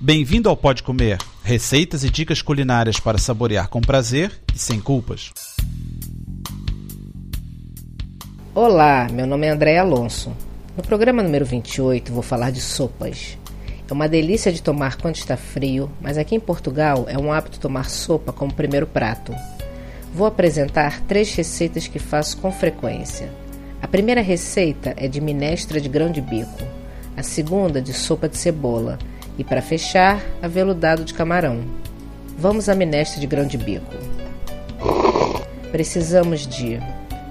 Bem-vindo ao Pode Comer, receitas e dicas culinárias para saborear com prazer e sem culpas. Olá, meu nome é André Alonso. No programa número 28 vou falar de sopas. É uma delícia de tomar quando está frio, mas aqui em Portugal é um hábito tomar sopa como primeiro prato. Vou apresentar três receitas que faço com frequência. A primeira receita é de minestra de grão de bico, a segunda de sopa de cebola e para fechar, aveludado de camarão. Vamos à minestra de grão de bico. Precisamos de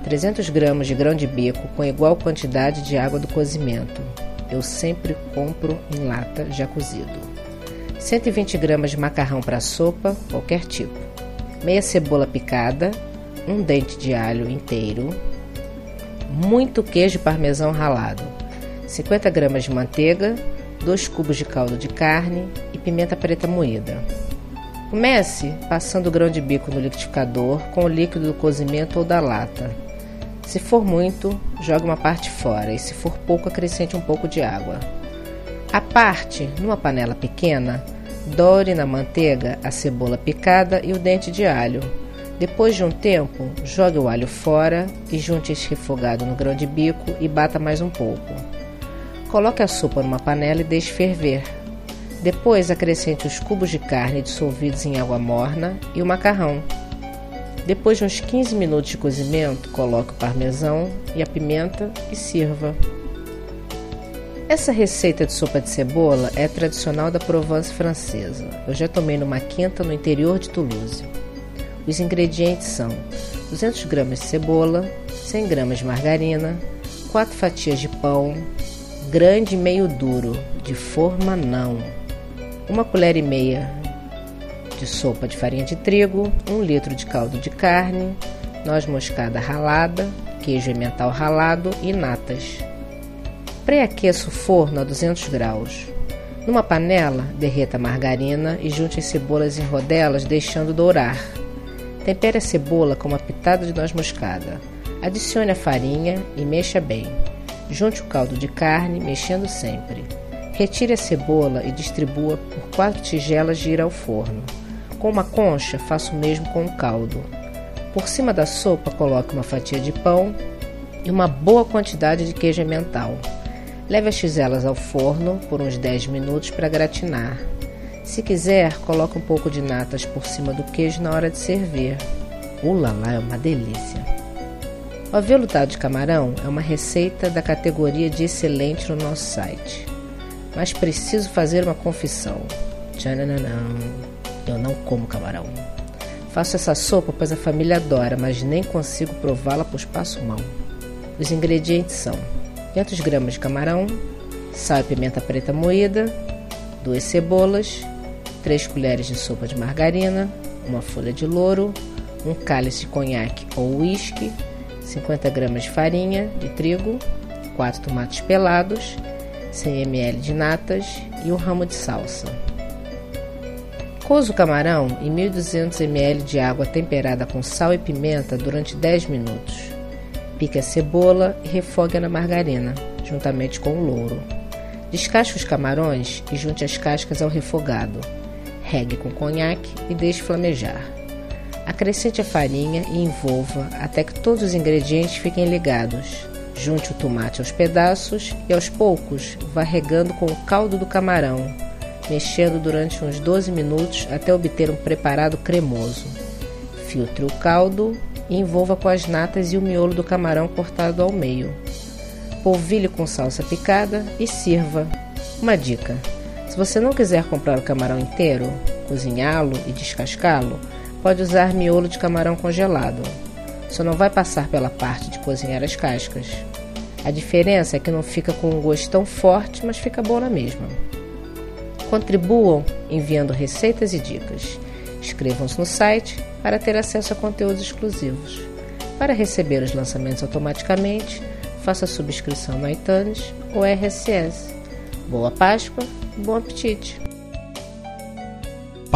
300 gramas de grão de bico com igual quantidade de água do cozimento. Eu sempre compro em lata já cozido. 120 gramas de macarrão para sopa, qualquer tipo. Meia cebola picada, um dente de alho inteiro, muito queijo parmesão ralado, 50 gramas de manteiga, 2 cubos de caldo de carne e pimenta preta moída. Comece passando o grão de bico no liquidificador com o líquido do cozimento ou da lata. Se for muito, jogue uma parte fora e se for pouco, acrescente um pouco de água. A parte, numa panela pequena, doure na manteiga a cebola picada e o dente de alho. Depois de um tempo, jogue o alho fora e junte esse refogado no grão de bico e bata mais um pouco. Coloque a sopa numa panela e deixe ferver. Depois acrescente os cubos de carne dissolvidos em água morna e o macarrão. Depois de uns 15 minutos de cozimento, coloque o parmesão e a pimenta e sirva. Essa receita de sopa de cebola é tradicional da Provence francesa. Eu já tomei numa quinta no interior de Toulouse. Os ingredientes são 200 gramas de cebola, 100 gramas de margarina, 4 fatias de pão, grande meio duro, de forma não. Uma colher e meia de sopa de farinha de trigo, um litro de caldo de carne, noz moscada ralada, queijo emmental ralado e natas. Pré-aqueça o forno a 200 graus. Numa panela, derreta a margarina e junte as cebolas em rodelas, deixando dourar. Tempere a cebola com uma pitada de noz moscada. Adicione a farinha e mexa bem. Junte o caldo de carne, mexendo sempre. Retire a cebola e distribua por quatro tigelas de ir ao forno. Com uma concha, faça o mesmo com o caldo. Por cima da sopa, coloque uma fatia de pão e uma boa quantidade de queijo emmental. Leve as tigelas ao forno por uns 10 minutos para gratinar. Se quiser, coloque um pouco de natas por cima do queijo na hora de servir. Ulala, é uma delícia! O aveludado de camarão é uma receita da categoria de excelente no nosso site. Mas preciso fazer uma confissão. Tchananã, eu não como camarão. Faço essa sopa pois a família adora, mas nem consigo prová-la pois passo mal. Os ingredientes são 500 gramas de camarão, sal e pimenta preta moída, duas cebolas, 3 colheres de sopa de margarina, uma folha de louro, um cálice de conhaque ou uísque, 50 gramas de farinha de trigo, 4 tomates pelados, 100 ml de natas e um ramo de salsa. Coza o camarão em 1200 ml de água temperada com sal e pimenta durante 10 minutos. Pique a cebola e refogue na margarina, juntamente com o louro. Descasque os camarões e junte as cascas ao refogado. Regue com conhaque e deixe flamejar. Acrescente a farinha e envolva até que todos os ingredientes fiquem ligados. Junte o tomate aos pedaços e aos poucos vá regando com o caldo do camarão, mexendo durante uns 12 minutos até obter um preparado cremoso. Filtre o caldo e envolva com as natas e o miolo do camarão cortado ao meio. Polvilhe com salsa picada e sirva. Uma dica: se você não quiser comprar o camarão inteiro, cozinhá-lo e descascá-lo, pode usar miolo de camarão congelado. Só não vai passar pela parte de cozinhar as cascas. A diferença é que não fica com um gosto tão forte, mas fica bom na mesma. Contribuam enviando receitas e dicas. Inscrevam-se no site para ter acesso a conteúdos exclusivos. Para receber os lançamentos automaticamente, faça subscrição no iTunes ou RSS. Boa Páscoa bom apetite!